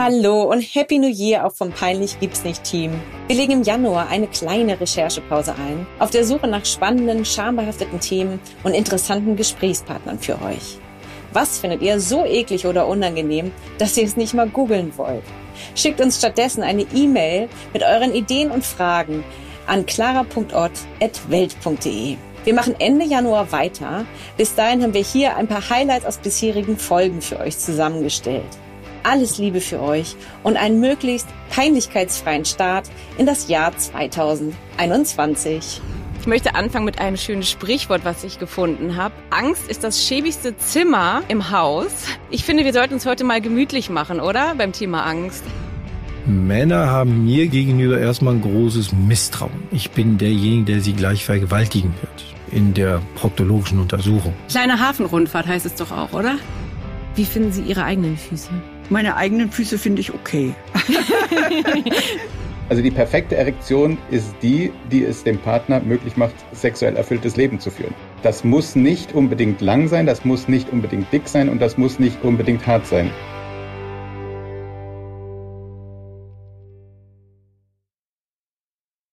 Hallo und Happy New Year auch vom Peinlich gibt's nicht Team. Wir legen im Januar eine kleine Recherchepause ein, auf der Suche nach spannenden, schambehafteten Themen und interessanten Gesprächspartnern für euch. Was findet ihr so eklig oder unangenehm, dass ihr es nicht mal googeln wollt? Schickt uns stattdessen eine E-Mail mit euren Ideen und Fragen an clara.ott.welt.de. Wir machen Ende Januar weiter. Bis dahin haben wir hier ein paar Highlights aus bisherigen Folgen für euch zusammengestellt. Alles Liebe für euch und einen möglichst peinlichkeitsfreien Start in das Jahr 2021. Ich möchte anfangen mit einem schönen Sprichwort, was ich gefunden habe. Angst ist das schäbigste Zimmer im Haus. Ich finde, wir sollten uns heute mal gemütlich machen, oder? Beim Thema Angst. Männer haben mir gegenüber erstmal ein großes Misstrauen. Ich bin derjenige, der sie gleich vergewaltigen wird in der proktologischen Untersuchung. Kleine Hafenrundfahrt heißt es doch auch, oder? Wie finden Sie Ihre eigenen Füße? Meine eigenen Füße finde ich okay. Also die perfekte Erektion ist die, die es dem Partner möglich macht, sexuell erfülltes Leben zu führen. Das muss nicht unbedingt lang sein, das muss nicht unbedingt dick sein und das muss nicht unbedingt hart sein.